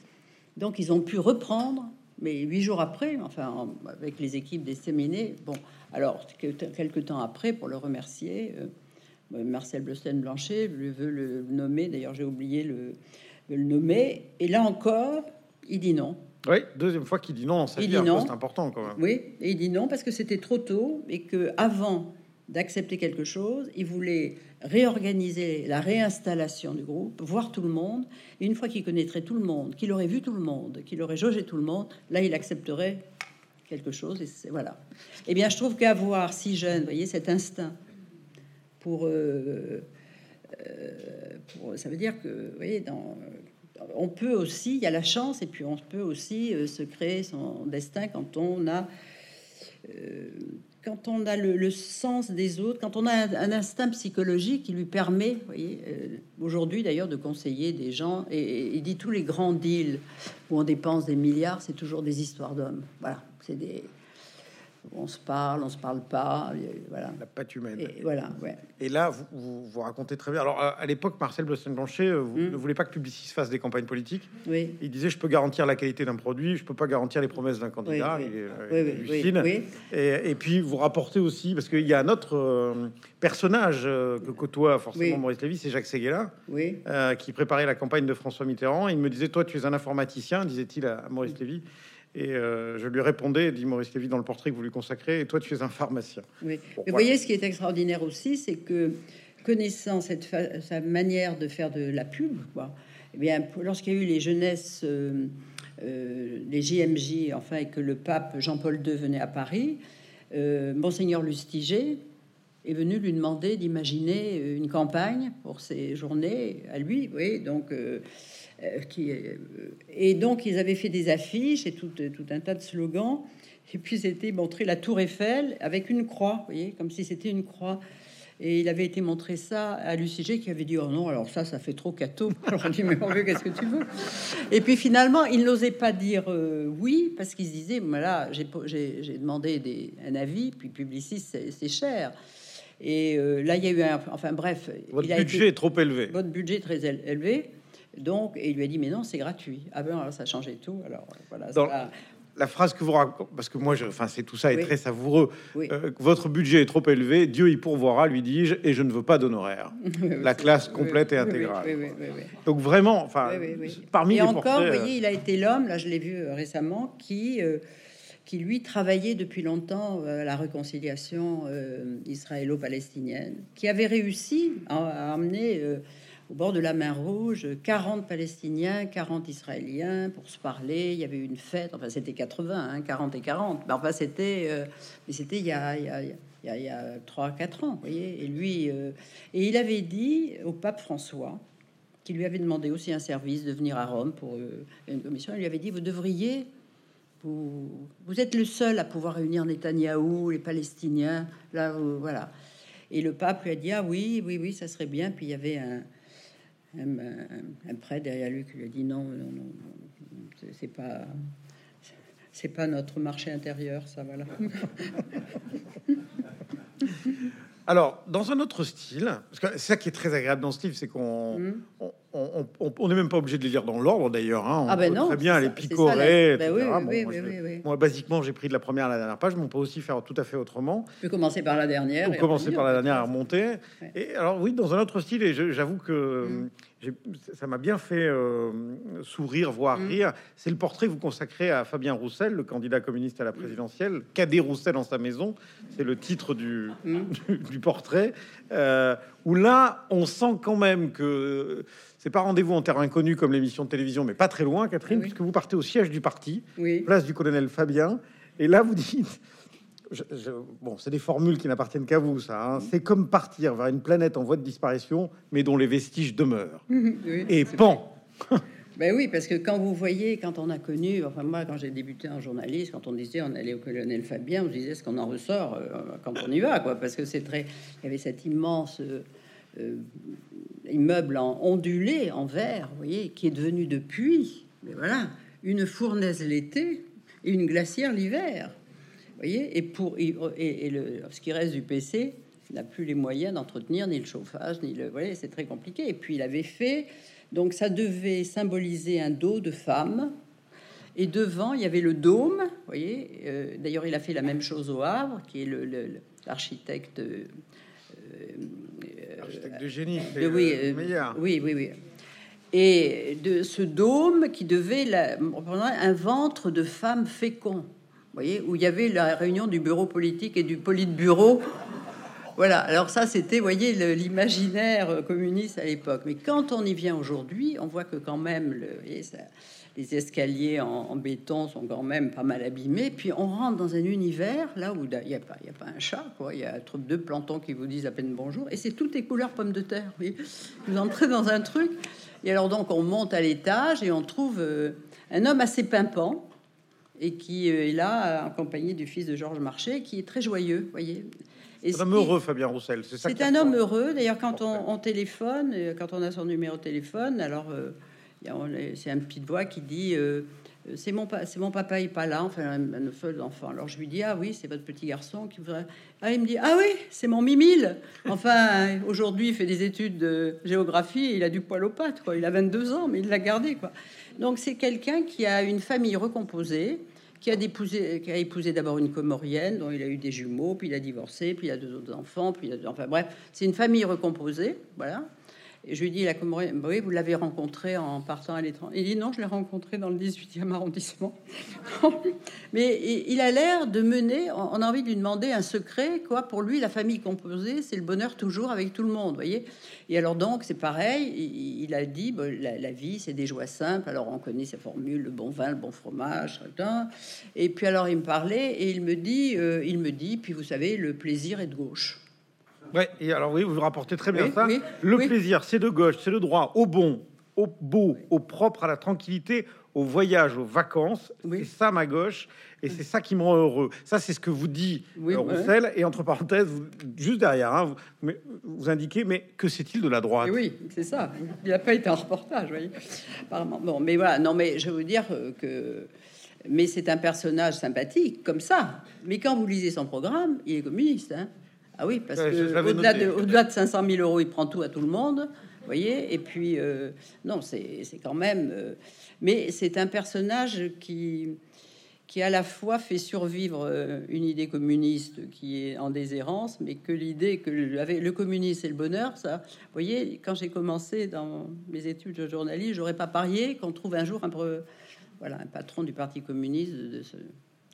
donc ils ont pu reprendre, mais huit jours après, enfin avec les équipes des séminés, bon, alors quelques temps après, pour le remercier, euh, Marcel Blesten Blanchet je veux le nommer, d'ailleurs j'ai oublié le, le nommer, et là encore, il dit non. Oui, deuxième fois qu'il dit non, ça dit non. c'est important quand même. Oui, et il dit non parce que c'était trop tôt et que avant d'accepter quelque chose, il voulait réorganiser la réinstallation du groupe, voir tout le monde. Et une fois qu'il connaîtrait tout le monde, qu'il aurait vu tout le monde, qu'il aurait jaugé tout le monde, là, il accepterait quelque chose. Et voilà. Eh bien, je trouve qu'avoir si jeune, voyez, cet instinct pour, euh, euh, ça veut dire que, vous on peut aussi, il y a la chance, et puis on peut aussi euh, se créer son destin quand on a quand on a le, sens des autres, quand on a un, instinct psychologique qui lui permet, euh, aujourd'hui d'ailleurs, de conseiller des gens, et, il dit tous les grands deals où on dépense des milliards, c'est toujours des histoires d'hommes. Voilà, c'est des, on se parle, on se parle pas, voilà. La patte humaine. Et, voilà, ouais. Et là, vous, vous, racontez très bien. Alors, à l'époque, Marcel Blossin-Blanchet euh, vous hmm. ne voulez pas que Publicis fasse des campagnes politiques. Oui. Il disait, je peux garantir la qualité d'un produit, je peux pas garantir les promesses d'un candidat. Oui, et, et, puis, vous rapportez aussi, parce qu'il y a un autre euh, personnage euh, que côtoie forcément Maurice Lévy, c'est Jacques Séguéla, qui préparait la campagne de François Mitterrand. Il me disait, toi, tu es un informaticien, disait-il à, Maurice Lévy. Et euh, je lui répondais, dit Maurice Lévy dans le portrait que vous lui consacrez, et toi tu es un pharmacien. Oui. vous voyez, ce qui est extraordinaire aussi, c'est que connaissant cette sa manière de faire de la pub, quoi, eh bien, lorsqu'il y a eu les jeunesses, euh, euh, les JMJ, enfin, et que le pape Jean-Paul II venait à Paris, Monseigneur Lustiger est venu lui demander d'imaginer une campagne pour ces journées à lui. Oui, donc euh, qui, euh, et donc, ils avaient fait des affiches et tout, tout un tas de slogans. Et puis, c'était montrer la tour Eiffel avec une croix, vous voyez, comme si c'était une croix. Et il avait été montré ça à Luciger qui avait dit oh non alors ça ça fait trop cateau. [laughs] Alors on dit mais mon qu'est-ce que tu veux? Et puis finalement il n'osait pas dire euh, oui parce qu'il se disait voilà j'ai j'ai demandé des, un avis puis publiciste c'est cher. Et euh, là il y a eu un enfin bref votre budget est trop élevé. Votre budget très élevé. Donc, et il lui a dit, mais non, c'est gratuit. Ah ben, alors, ça a changé tout. Alors, voilà. ça, la phrase que vous racontez, parce que moi, je, enfin, c'est tout ça est très savoureux. Euh, votre budget est trop élevé, Dieu y pourvoira, lui dis-je, et je ne veux pas d'honoraires. [laughs] la classe complète et intégrale. Donc vraiment, enfin, parmi et encore, vous voyez, il a été l'homme, là, je l'ai vu euh, récemment, qui euh, qui lui travaillait depuis longtemps à la réconciliation israélo-palestinienne, qui avait réussi à, amener au bord de la mer Rouge, 40 Palestiniens, 40 Israéliens pour se parler. Il y avait une fête, enfin c'était 80, 40 hein, et 40. Mais enfin c'était, euh, mais c'était il y a, il y a, il y a 3-4 ans, voyez. Et lui, euh, et il avait dit au pape François, qui lui avait demandé aussi un service de venir à Rome pour euh, une commission, il lui avait dit, vous devriez vous, vous, êtes le seul à pouvoir réunir Netanyahou, les Palestiniens, là, voilà. Et le pape lui a dit ah oui, oui, oui, ça serait bien. Puis il y avait un, un, prêtre derrière lui qui lui a dit non, non, non, c'est pas, c'est pas notre marché intérieur, ça, voilà. [laughs] Alors, dans un autre style, parce que c'est ça qui est très agréable dans ce livre, c'est qu'on mmh on n'est même pas obligé de les lire dans l'ordre d'ailleurs. Hein. Ah ben non, très bien les picorer. moi, basiquement, j'ai pris de la première à la dernière page, mais on peut aussi faire tout à fait autrement. On peut commencer par la dernière. On commencer par la dernière à remonter. Et alors oui, dans un autre style, et j'avoue que mm. ça m'a bien fait euh, sourire, voire mm. rire. C'est le portrait que vous consacrez à Fabien Roussel, le candidat communiste à la présidentielle. Cadet Roussel dans sa maison, c'est le titre du, mm. [laughs] du, portrait. Euh, où là, on sent quand même que c'est pas rendez-vous en terre inconnue comme l'émission de télévision, mais pas très loin, Catherine, puisque vous partez au siège du parti, place du colonel Fabien, et là vous dites, bon, c'est des formules qui n'appartiennent qu'à vous, ça. Hein. c'est comme partir vers une planète en voie de disparition, mais dont les vestiges demeurent. [laughs] et pan. Ben oui, parce que quand vous voyez, quand on a connu, enfin moi, quand j'ai débuté en journaliste, quand on disait on allait au colonel Fabien, on disait ce qu'on en ressort euh, quand on y va, quoi, parce que c'est très, il y avait cette immense euh, immeuble en ondulé, en verre, voyez, qui est devenu depuis, mais voilà, une fournaise l'été et une glacière l'hiver. voyez, et pour et, le, ce qui reste du PC n'a plus les moyens d'entretenir ni le chauffage, ni le. Voyez, c'est très compliqué. Et puis il avait fait, donc ça devait symboliser un dos de femme. Et devant, il y avait le dôme. Voyez, euh, d'ailleurs, il a fait la même chose au Havre, qui est l'architecte. Le, de génie. oui, euh, oui, oui, oui. Et de ce dôme qui devait la, un ventre de femme fécond, voyez, où il y avait la réunion du bureau politique et du politburo. Voilà, alors ça c'était, voyez, l'imaginaire communiste à l'époque. Mais quand on y vient aujourd'hui, on voit que quand même, le, ça, les escaliers en, béton sont quand même pas mal abîmés. Puis on rentre dans un univers là où il n'y a, pas, a pas un chat, quoi. Il y a trop deux plantons qui vous disent à peine bonjour. Et c'est toutes les couleurs pommes de terre. Oui. Vous entrez dans un truc. Et alors donc on monte à l'étage et on trouve euh, un homme assez pimpant et qui euh, est là accompagné du fils de Georges Marché, qui est très joyeux, voyez. C'est un homme heureux, Fabien Roussel. C'est un homme heureux. D'ailleurs, quand on, téléphone, euh, quand on a son numéro de téléphone, alors c'est un petit voix qui dit euh, c'est mon, c'est mon papa, il est pas là, enfin, un feu d'enfant. Alors je lui dis ah oui, c'est votre petit garçon qui voudrait. Ah, il me dit ah oui, c'est mon Mimile. Enfin, aujourd'hui, il fait des études de géographie, il a du poil aux pattes, quoi. Il a 22 ans, mais il l'a gardé, quoi. Donc c'est quelqu'un qui a une famille recomposée. Qui a, épousé, qui a épousé d'abord une comorienne dont il a eu des jumeaux, puis il a divorcé, puis il a deux autres enfants, puis enfin bref, c'est une famille recomposée, voilà. Et je lui dis, la oui, vous l'avez rencontré en partant à l'étranger. Il dit, non, je l'ai rencontré dans le 18e arrondissement. [laughs] Mais il a l'air de mener, on a envie de lui demander un secret, quoi. Pour lui, la famille composée, c'est le bonheur toujours avec tout le monde, voyez. Et alors donc, c'est pareil, il, a dit, la, vie, c'est des joies simples. Alors on connaît sa formule, le bon vin, le bon fromage, et puis alors il me parlait et il me dit, euh, il me dit, puis vous savez, le plaisir est de gauche. Ouais, et alors oui, vous rapportez très bien ça. le plaisir, c'est de gauche, c'est le droit au bon au beau, au propre, à la tranquillité, au voyage, aux vacances. C'est ça ma gauche, et c'est ça qui me rend heureux. Ça, c'est ce que vous dit euh, ouais. Roussel. Et entre parenthèses, vous- juste derrière, hein, vous, mais, vous indiquez, mais que c'est-il de la droite? Et oui, c'est ça. Il n'a pas été en reportage, voyez. Apparemment. Bon, mais voilà, non, mais je veux dire euh, que. Mais c'est un personnage sympathique, comme ça. Mais quand vous lisez son programme, il est communiste. Hein ah oui, parce Ouais, que au-delà de, au-delà de 500 000 euros, il prend tout à tout le monde. Voyez Et puis, euh, non, c'est c'est quand même. euh, mais c'est un personnage qui qui à la fois fait survivre euh, une idée communiste qui est en déshérence, mais que l'idée que le, le communisme et le bonheur, ça, vous voyez, quand j'ai commencé dans mes études de journaliste, j'aurais pas parié qu'on trouve un jour un, voilà, un patron du Parti communiste de ce,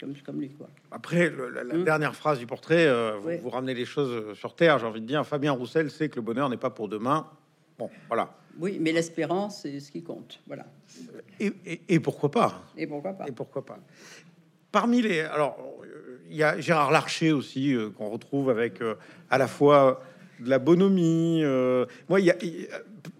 comme, comme lui, quoi. Après, le- la, la Hmm. dernière phrase du portrait, euh, vous, ramenez les choses euh, sur terre. J'ai envie de dire, Fabien Roussel sait que le bonheur n'est pas pour demain. Bon, voilà. Oui, mais l'espérance, c'est ce qui compte, voilà. Et, et- et pourquoi pas? Et pourquoi pas? Et pourquoi pas? Parmi les, alors, il y a Gérard Larcher aussi euh, qu'on retrouve avec euh, à la fois de la bonhomie. moi, il y a,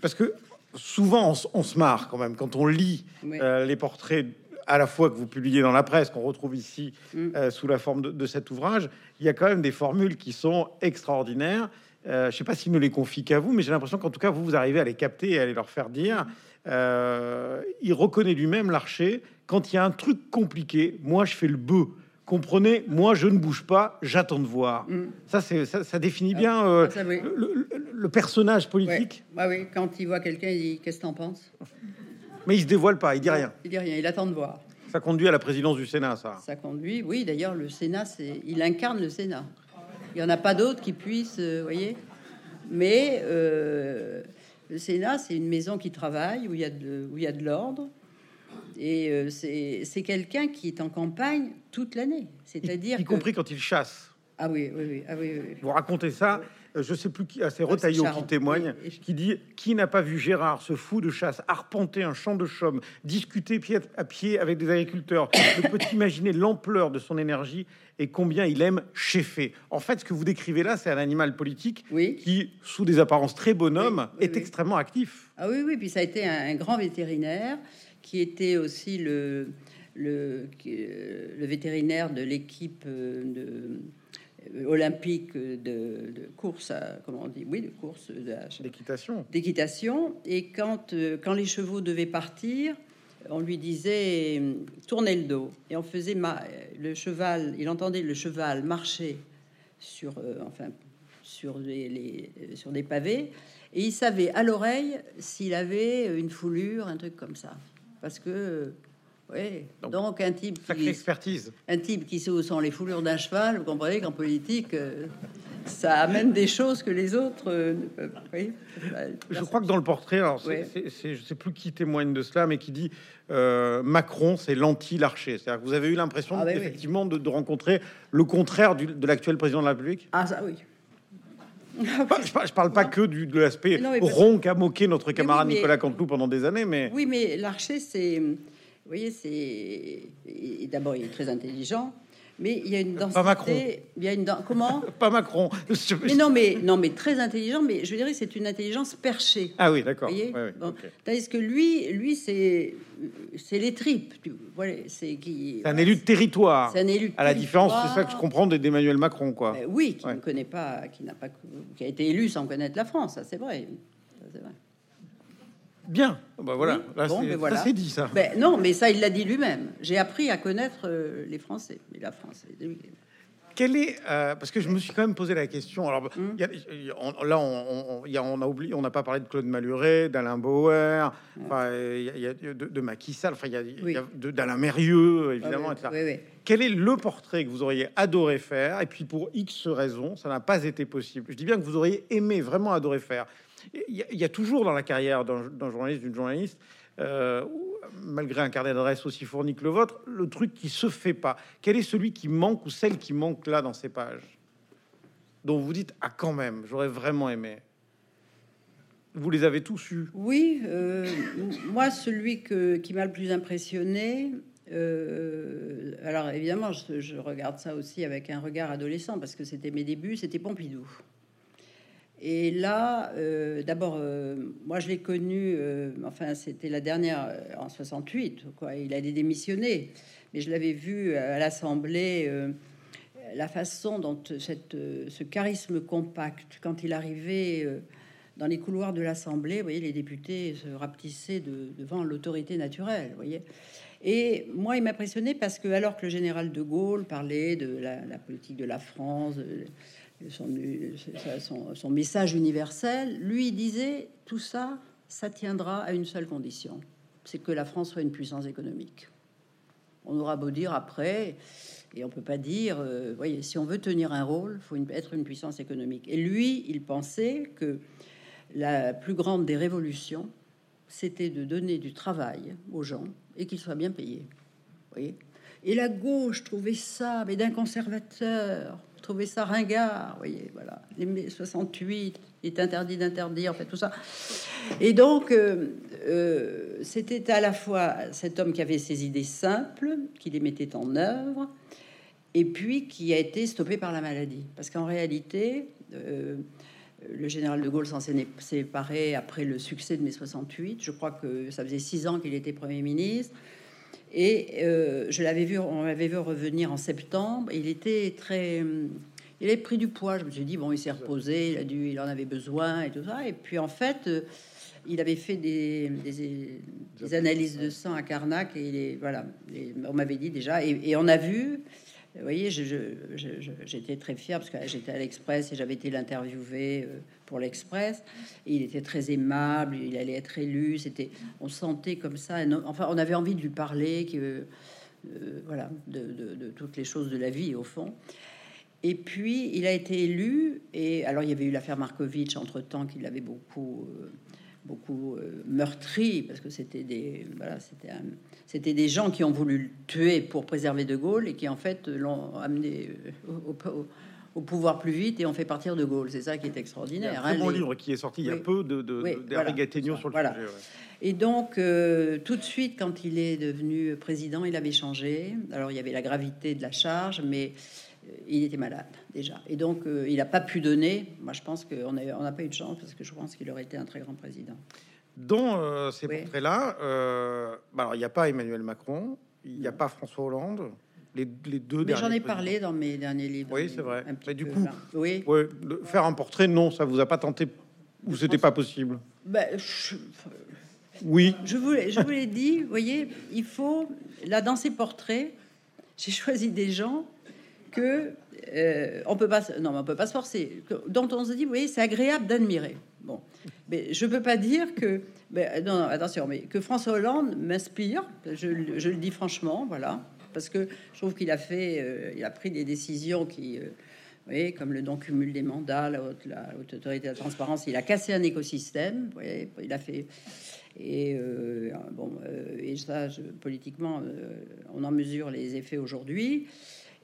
parce que souvent on, se marre quand même quand on lit Oui. euh, les portraits à la fois que vous publiez dans la presse, qu'on retrouve ici Mm. euh, sous la forme de, de cet ouvrage. Il y a quand même des formules qui sont extraordinaires. Euh, je sais pas s'il ne les confie qu'à vous, mais j'ai l'impression qu'en tout cas vous vous arrivez à les capter et à les leur faire dire. Euh, il reconnaît lui-même l'archer quand il y a un truc compliqué. Moi, je fais le bœuf. Comprenez, moi, je ne bouge pas, j'attends de voir. Mm. Ça, c'est ça, ça définit bien euh, Ah, ça, oui. le, le- le personnage politique. Ouais, oui, quand il voit quelqu'un, il dit Qu'est-ce que t'en penses? Mais il se dévoile pas, il dit rien. Il dit rien, il attend de voir. Ça conduit à la présidence du Sénat, ça. Ça conduit, oui, d'ailleurs, le Sénat, c'est, il incarne le Sénat. Il n'y en a pas d'autres qui puissent, euh, voyez. Mais euh, le Sénat, c'est une maison qui travaille, où il y a de, où il y a de l'ordre. Et euh, c'est, c'est quelqu'un qui est en campagne toute l'année. C'est-à-dire y que- compris quand il chasse. Ah oui, oui, oui. Ah oui. Vous racontez ça, je sais plus qui, ah, c'est Ah, c'est Retailleau qui témoigne, Oui, et- qui dit Qui n'a pas vu Gérard, ce fou de chasse, arpenter un champ de chaume, discuter pied à pied avec des agriculteurs [coughs] Ne peut imaginer l'ampleur de son énergie et combien il aime cheffer. En fait, ce que vous décrivez là, c'est un animal politique Oui. qui, sous des apparences très bonhomme, Oui, est extrêmement actif. Ah oui, oui, puis ça a été un, un grand vétérinaire qui était aussi le, le, euh, le vétérinaire de l'équipe euh, de, euh, olympique de, de course, à, comment on dit, oui, de course L'équitation. d'équitation. Et quand, euh, quand les chevaux devaient partir, on lui disait euh, tournez le dos. Et on faisait le cheval, il entendait le cheval marcher sur, euh, enfin, sur, les, les- sur des pavés. Et il savait à l'oreille s'il avait une foulure, un truc comme ça. Parce que, oui, Donc, donc, un type qui, expertise. un type qui sait où sont les foulures d'un cheval, vous comprenez qu'en politique, euh, ça amène des choses que les autres euh, ne peuvent pas. Oui. Je crois que dans le portrait, alors c'est- c'est- je sais plus qui témoigne de cela, mais qui dit euh, Macron, c'est l'anti-larcher. C'est-à-dire que vous avez eu l'impression Ah, oui. effectivement de, de rencontrer le contraire du- de l'actuel président de la République. Ah, ça, oui. Pas- je, je parle pas que du, de l'aspect rond qu'a moqué notre camarade oui, mais- Nicolas Canteloup pendant des années, mais Oui, mais l'archer, c'est. Vous voyez, c'est. D'abord, il est très intelligent, mais il y a une densité. Pas Macron. Il y a une Comment [laughs] pas Macron. Mais non, mais non, mais très intelligent. Mais je dirais, c'est une intelligence perchée. Ah oui, d'accord. Vous voyez Ouais, ouais, Bon. ok. Tandis que lui, lui, c'est c'est les tripes. tu- Voilà, c'est qui. C'est un élu de territoire. C'est un élu. de À la différence, c'est ça que je comprends d'Emmanuel Macron, quoi. Ben oui, qui Ouais. ne connaît pas, qui n'a pas, qui a été élu sans connaître la France. Ça, c'est vrai. Ça, c'est vrai. Bien. Bah voilà. Oui, Là, bon, ben ça, voilà. c'est dit ça. Ben, non, mais ça, il l'a dit lui-même. J'ai appris à connaître euh, les Français. Mais la France. Quel est euh, parce que je me suis quand même posé la question. Alors il y a- il y a- on- là, on, on- il y a- on a oublié, on n'a pas parlé de Claude Maluret, d'Alain Bauer, de, de Macky Sall, enfin Oui. d'Alain Mérieux évidemment. Ah, etc. oui, oui. Quel est le portrait que vous auriez adoré faire et puis pour X raisons, ça n'a pas été possible. Je dis bien que vous auriez aimé vraiment adorer faire. Il y a, toujours dans la carrière d'un journaliste, d'une journaliste, euh, malgré un carnet d'adresse aussi fourni que le vôtre, le truc qui se fait pas. Quel est celui qui manque ou celle qui manque là dans ces pages, dont vous dites ah quand même, j'aurais vraiment aimé. Vous les avez tous eus? Oui, euh, moi, celui qui m'a le plus impressionné, euh, alors évidemment, je regarde ça aussi avec un regard adolescent, parce que c'était mes débuts, c'était Pompidou. Et là, euh, d'abord, euh, moi je l'ai connu, euh, enfin c'était la dernière en 68, quoi. Il allait démissionner, mais je l'avais vu à l'Assemblée, la façon dont ce charisme compact, quand il arrivait dans les couloirs de l'Assemblée, vous voyez, les députés se rapetissaient devant l'autorité naturelle, vous voyez. Et moi, il m'impressionnait parce que alors que le général de Gaulle parlait de la politique de la France, son, message universel, lui disait tout ça, ça tiendra à une seule condition, c'est que la France soit une puissance économique. On aura beau dire après, et on peut pas dire, euh, voyez, si on veut tenir un rôle, faut être une puissance économique. Et lui, il pensait que la plus grande des révolutions, c'était de donner du travail aux gens et qu'ils soient bien payés. Voyez? Et la gauche trouvait ça, mais d'un conservateur, trouver ça ringard, voyez, voilà. Les 68 est interdit d'interdire, fait, tout ça. Et donc, euh, euh, c'était à la fois cet homme qui avait ses idées simples, qui les mettait en œuvre, et puis qui a été stoppé par la maladie. Parce qu'en réalité, euh, le général de Gaulle s'en s'est séparé après le succès de mai 68. Je crois que ça faisait six ans qu'il était Premier ministre. Et euh, je l'avais vu, on l'avait vu revenir en septembre. Il était très, il avait pris du poids. Je me suis dit bon, il s'est reposé, il a dû, il en avait besoin et tout ça. Et puis en fait, euh, il avait fait des, des, analyses de sang à Carnac et il voilà, on m'avait dit déjà. et, on a vu vous voyez, j'étais très fière parce que j'étais à l'Express et j'avais été l'interviewer euh, pour l'Express. il était très aimable, il allait être élu. C'était, on sentait comme ça. Enfin, on avait envie de lui parler, que, euh, voilà, de, toutes les choses de la vie au fond. Et puis, il a été élu. Et alors, il y avait eu l'affaire Markovitch entre temps qu'il avait beaucoup. Euh, beaucoup euh, meurtri, parce que c'était des, voilà, c'était, c'était des gens qui ont voulu le tuer pour préserver De Gaulle et qui en fait l'ont amené euh, au, pouvoir plus vite et ont fait partir De Gaulle. C'est ça qui est extraordinaire. un hein, bon livre qui est sorti il y a peu de, de, sur le sujet. Et donc, euh, tout de suite, quand il est devenu président, il avait changé. Alors, il y avait la gravité de la charge, mais il était malade déjà. Et donc, euh, il n'a pas pu donner. Moi, je pense qu'on n'a pas eu de chance parce que je pense qu'il aurait été un très grand président. Dans euh, ces portraits-là, euh, bah, il n'y a pas Emmanuel Macron, il n'y a pas François Hollande. Les, les deux Mais j'en ai parlé dans mes derniers livres. Oui, c'est vrai. Mais du coup, oui. faire un portrait, non, ça vous a pas tenté ou c'était pas possible? Ben, Oui. Je vous, je vous l'ai dit, vous voyez, il faut, là, dans ces portraits, j'ai choisi des gens que euh, on peut pas, non, on peut pas se forcer. Dont on se dit, oui, c'est agréable d'admirer. Bon, mais je peux pas dire que, non, attention, mais que François Hollande m'inspire. Je, le dis franchement, voilà, parce que je trouve qu'il a fait, euh, il a pris des décisions qui, euh, oui, comme le non cumul des mandats, la haute, autorité de la transparence, il a cassé un écosystème. Oui, il a fait. Et bon, et ça, politiquement, on en mesure les effets aujourd'hui.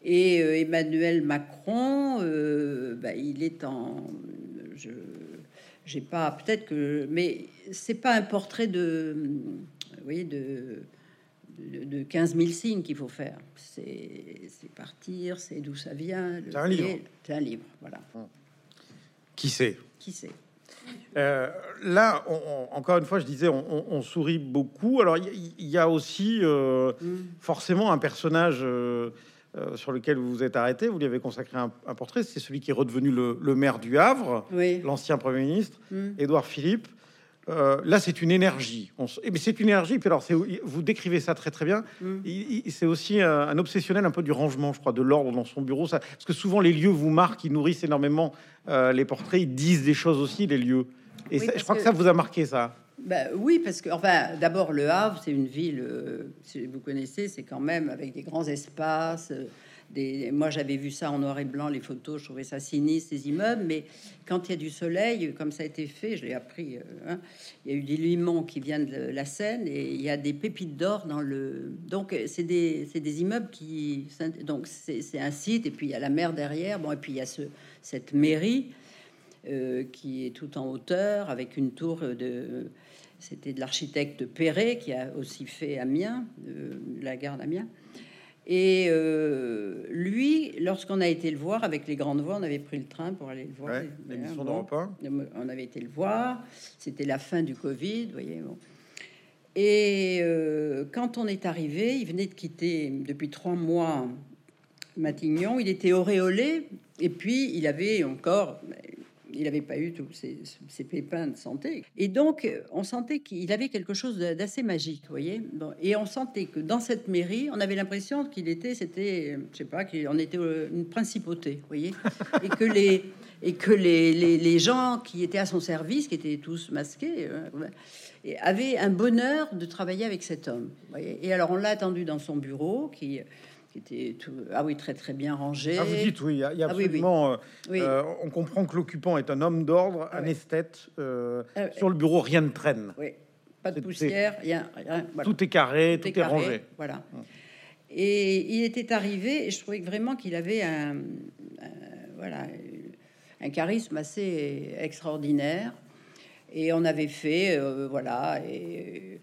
Et euh, Emmanuel Macron, euh, bah, il est en. Je j'ai pas. Peut-être que. Mais c'est pas un portrait de. oui de. De, 15 000 signes qu'il faut faire. C'est partir, c'est d'où ça vient. C'est un livre. C'est un livre, voilà. Qui sait? Qui sait? Euh, là, encore une fois, je disais, on, sourit beaucoup. Alors, il y, a aussi mm. forcément un personnage euh, sur lequel vous vous êtes arrêté, vous lui avez consacré un, portrait. C'est celui qui est redevenu le, maire du Havre, l'ancien Premier ministre, mm. Édouard Philippe. Euh, là, c'est une énergie. On, mais eh c'est une énergie. Puis alors, vous décrivez ça très très bien. Mm. C'est aussi un, obsessionnel un peu du rangement, je crois, de l'ordre dans son bureau. Ça, parce que souvent, les lieux vous marquent, ils nourrissent énormément euh, les portraits. Ils disent des choses aussi, les lieux. Et je crois que... ça vous a marqué ça. Ben, oui, parce que, enfin, d'abord, Le Havre, c'est une ville, euh, si vous connaissez, c'est quand même avec des grands espaces. Euh. Moi, j'avais vu ça en noir et blanc, les photos, je trouvais ça sinistre, ces immeubles, mais quand il y a du soleil, comme ça a été fait, je l'ai appris, euh, hein, il y a eu des limons qui viennent de la Seine et il y a des pépites d'or dans le. Donc, c'est des, des, immeubles qui. Donc, c'est un site, et puis il y a la mer derrière, bon, et puis il y a ce, cette mairie. qui est tout en hauteur avec une tour de c'était de l'architecte Perret qui a aussi fait Amiens, euh, la gare d'Amiens. Et euh, lui, lorsqu'on a été le voir avec les grandes voix, on avait pris le train pour aller le voir. Ouais, l'émission d'Europe 1. On avait été le voir. C'était la fin du Covid, vous voyez. Bon. Et euh, quand on est arrivé, il venait de quitter depuis trois mois Matignon. Il était auréolé et puis il avait encore il n'avait pas eu tous ces, pépins de santé. Et donc, on sentait qu'il avait quelque chose d'assez magique, vous voyez. et on sentait que dans cette mairie, on avait l'impression qu'il était, c'était, je sais pas, qu'on était une principauté, vous voyez. [laughs] Et que les et que les, les, gens qui étaient à son service, qui étaient tous masqués, euh, avaient un bonheur de travailler avec cet homme. Voyez et alors, on l'a attendu dans son bureau, qui était tout, ah oui, très très bien rangé. Ah, vous dites oui, il y a, ah absolument. Euh, euh, on comprend que l'occupant est un homme d'ordre, un esthète. Euh, ah sur le bureau, rien ne traîne. Oui, pas de poussière, rien. Tout est carré, tout, est, rangé. Voilà. Et il était arrivé, et je trouvais vraiment qu'il avait un, voilà, un charisme assez extraordinaire. Et on avait fait, voilà, et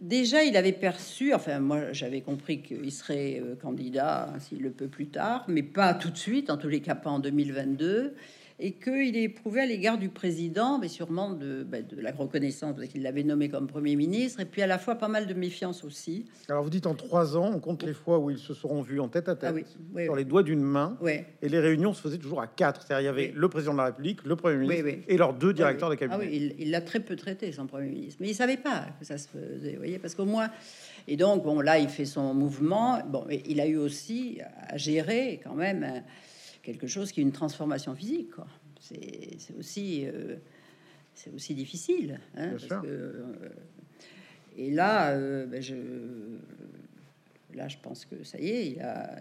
Déjà, il avait perçu, enfin moi j'avais compris qu'il serait euh, candidat s'il le peut plus tard, mais pas tout de suite, en tous les cas pas en 2022 et qu'il éprouvait à l'égard du président, mais sûrement de, ben, de la reconnaissance, parce qu'il l'avait nommé comme Premier ministre, et puis à la fois pas mal de méfiance aussi. Alors vous dites en trois ans, on compte les fois où ils se seront vus en tête à tête, ah sur les doigts d'une main, et les réunions se faisaient toujours à quatre, c'est-à-dire il y avait le président de la République, le Premier ministre, et leurs deux directeurs de cabinet. Ah il l'a très peu traité, son Premier ministre, mais il savait pas que ça se faisait, vous voyez, parce qu'au moins... Et donc, bon, là, il fait son mouvement. Bon, il a eu aussi à gérer quand même quelque chose qui est une transformation physique. C'est aussi, euh, c'est aussi difficile. Hein, euh, et là, euh, ben je, là, je pense que ça y est, il a,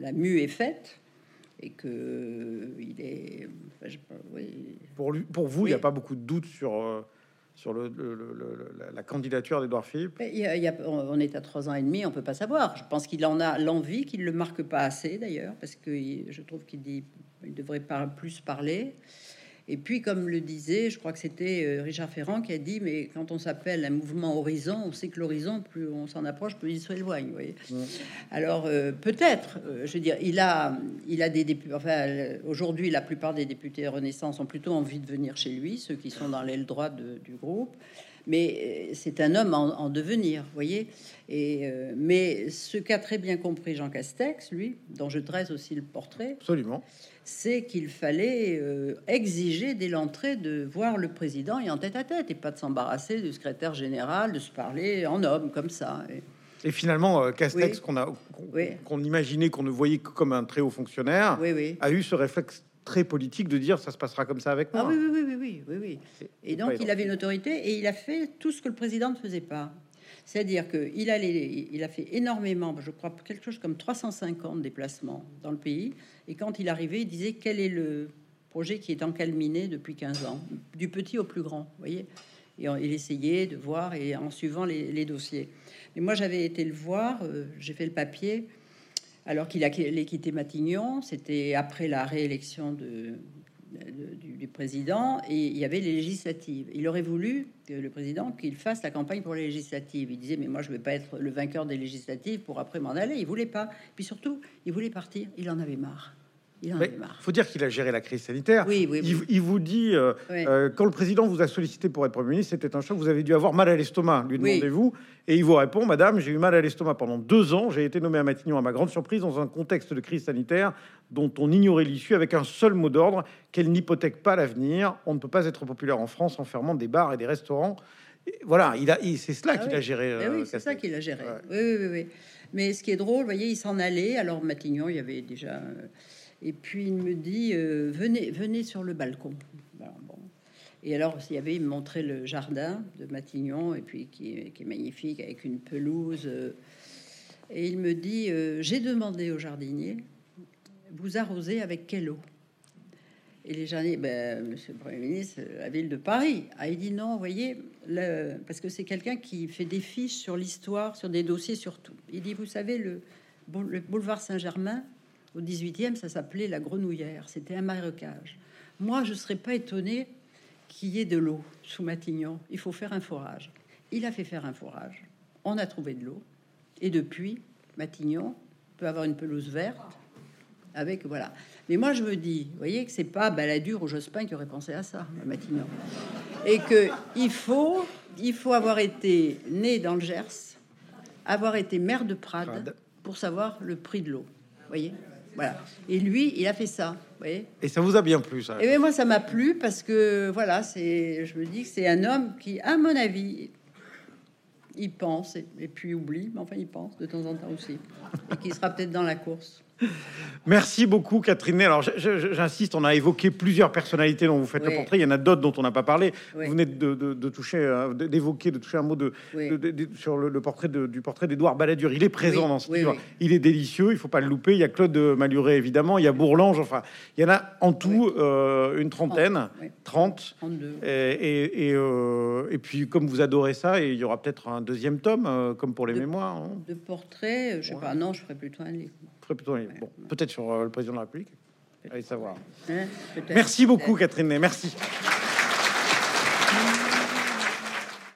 la, mue est faite et que il est. Pour, lui, pour vous, il n'y a pas beaucoup de doutes sur sur la candidature d'Edouard Philippe On est à trois ans et demi, on peut pas savoir. Je pense qu'il en a l'envie, qu'il le marque pas assez d'ailleurs, parce que je trouve qu'il devrait plus parler. Et puis, comme le disait, je crois que c'était euh, Richard Ferrand qui a dit, mais quand on s'appelle un mouvement horizon, on sait que l'horizon, plus on s'en approche, plus il s'éloigne. Alors, euh, peut-être, euh, je veux dire, il a, il a des députés. Enfin, aujourd'hui, la plupart des députés Renaissance ont plutôt envie de venir chez lui, ceux qui sont dans l'aile droite du groupe mais c'est un homme en, devenir, voyez. Et mais ce qu'a très bien compris Jean Castex, lui, dont je dresse aussi le portrait, absolument, c'est qu'il fallait euh, exiger dès l'entrée de voir le président et en tête à tête et pas de s'embarrasser du secrétaire général, de se parler en homme comme ça. Et, finalement, euh, Castex, qu'on a, qu'on imaginait, qu'on ne voyait que comme un très haut fonctionnaire, a eu ce réflexe très politique de dire ça se passera comme ça avec moi. Ah oui, oui, oui, oui, oui, oui. Et donc il avait une autorité et il a fait tout ce que le président ne faisait pas. C'est-à-dire qu'il a, il a fait énormément, je crois, quelque chose comme 350 déplacements dans le pays. Et quand il arrivait, il disait quel est le projet qui est encalminé depuis 15 ans, du petit au plus grand, voyez Et il essayait de voir et en suivant les, dossiers. Mais moi, j'avais été le voir, euh, j'ai fait le papier, alors qu'il allait quitter Matignon, c'était après la réélection de, du, président et il y avait les législatives. Il aurait voulu que le président qu'il fasse la campagne pour les législatives. Il disait mais moi je vais pas être le vainqueur des législatives pour après m'en aller. Il voulait pas. Puis surtout il voulait partir. Il en avait marre. Il faut dire qu'il a géré la crise sanitaire. Oui, oui, Il, vous dit, euh, euh, quand le président vous a sollicité pour être Premier ministre, c'était un choc, vous avez dû avoir mal à l'estomac, lui demandez-vous. Et il vous répond, Madame, j'ai eu mal à l'estomac pendant deux ans, j'ai été nommé à Matignon à ma grande surprise dans un contexte de crise sanitaire dont on ignorait l'issue avec un seul mot d'ordre, qu'elle n'hypothèque pas l'avenir. On ne peut pas être populaire en France en fermant des bars et des restaurants. voilà, il a, c'est cela ah qu'il a géré. Eh oui, c'est ça qu'il a géré. Oui, oui, oui, Mais ce qui est drôle, vous voyez, il s'en allait. Alors Matignon, il y avait déjà... Et puis il me dit euh, venez, venez sur le balcon. Et alors, il y avait, il me montrait le jardin de Matignon, et puis qui est, magnifique, avec une pelouse. Euh. et il me dit euh, J'ai demandé au jardinier, vous arrosez avec quelle eau? Et les jardiniers, ben, monsieur le Premier ministre, la ville de Paris. Ah, il dit Non, vous voyez, le, parce que c'est quelqu'un qui fait des fiches sur l'histoire, sur des dossiers surtout. Il dit Vous savez, le boulevard Saint-Germain, au 18e, ça s'appelait la grenouillère. C'était un marécage. Moi, je ne serais pas étonné qu'il y ait de l'eau sous Matignon. Il faut faire un forage. Il a fait faire un forage. On a trouvé de l'eau. Et depuis, Matignon peut avoir une pelouse verte avec voilà. Mais moi je me dis, vous voyez que c'est pas Balladur ou Jospin qui aurait pensé à ça, à Matignon, et que il faut il faut avoir été né dans le Gers, avoir été maire de Prades pour savoir le prix de l'eau. Voyez, voilà. Et lui, il a fait ça. Voyez. Et ça vous a bien plu, ça Et bien moi, ça m'a plu parce que voilà, c'est, je me dis que c'est un homme qui, à mon avis, il pense et, et puis oublie, mais enfin, il pense de temps en temps aussi, et qui sera peut-être dans la course. Merci beaucoup, Catherine. Alors, j'insiste, on a évoqué plusieurs personnalités dont vous faites le portrait. Il y en a d'autres dont on n'a pas parlé. Oui. Vous venez de, de- de toucher, euh, d'évoquer, de toucher un mot de, Oui. sur le, le portrait du portrait d'Édouard Balladur. Il est présent dans ce livre. Il est délicieux. Il faut pas le louper. Il y a Claude Maluret, évidemment. Il y a Bourlange. Enfin, il y en a en tout euh, une trentaine, Oui. 30. 32. Et, et, et, euh, et puis, comme vous adorez ça, et il y aura peut-être un deuxième tome, euh, comme pour les De- mémoires. hein. De portrait, je sais pas, non, je ferais plutôt un livre. Très plutôt, bon, peut-être sur euh, le président de la République. Allez savoir. Hein. Merci beaucoup, Catherine. Merci.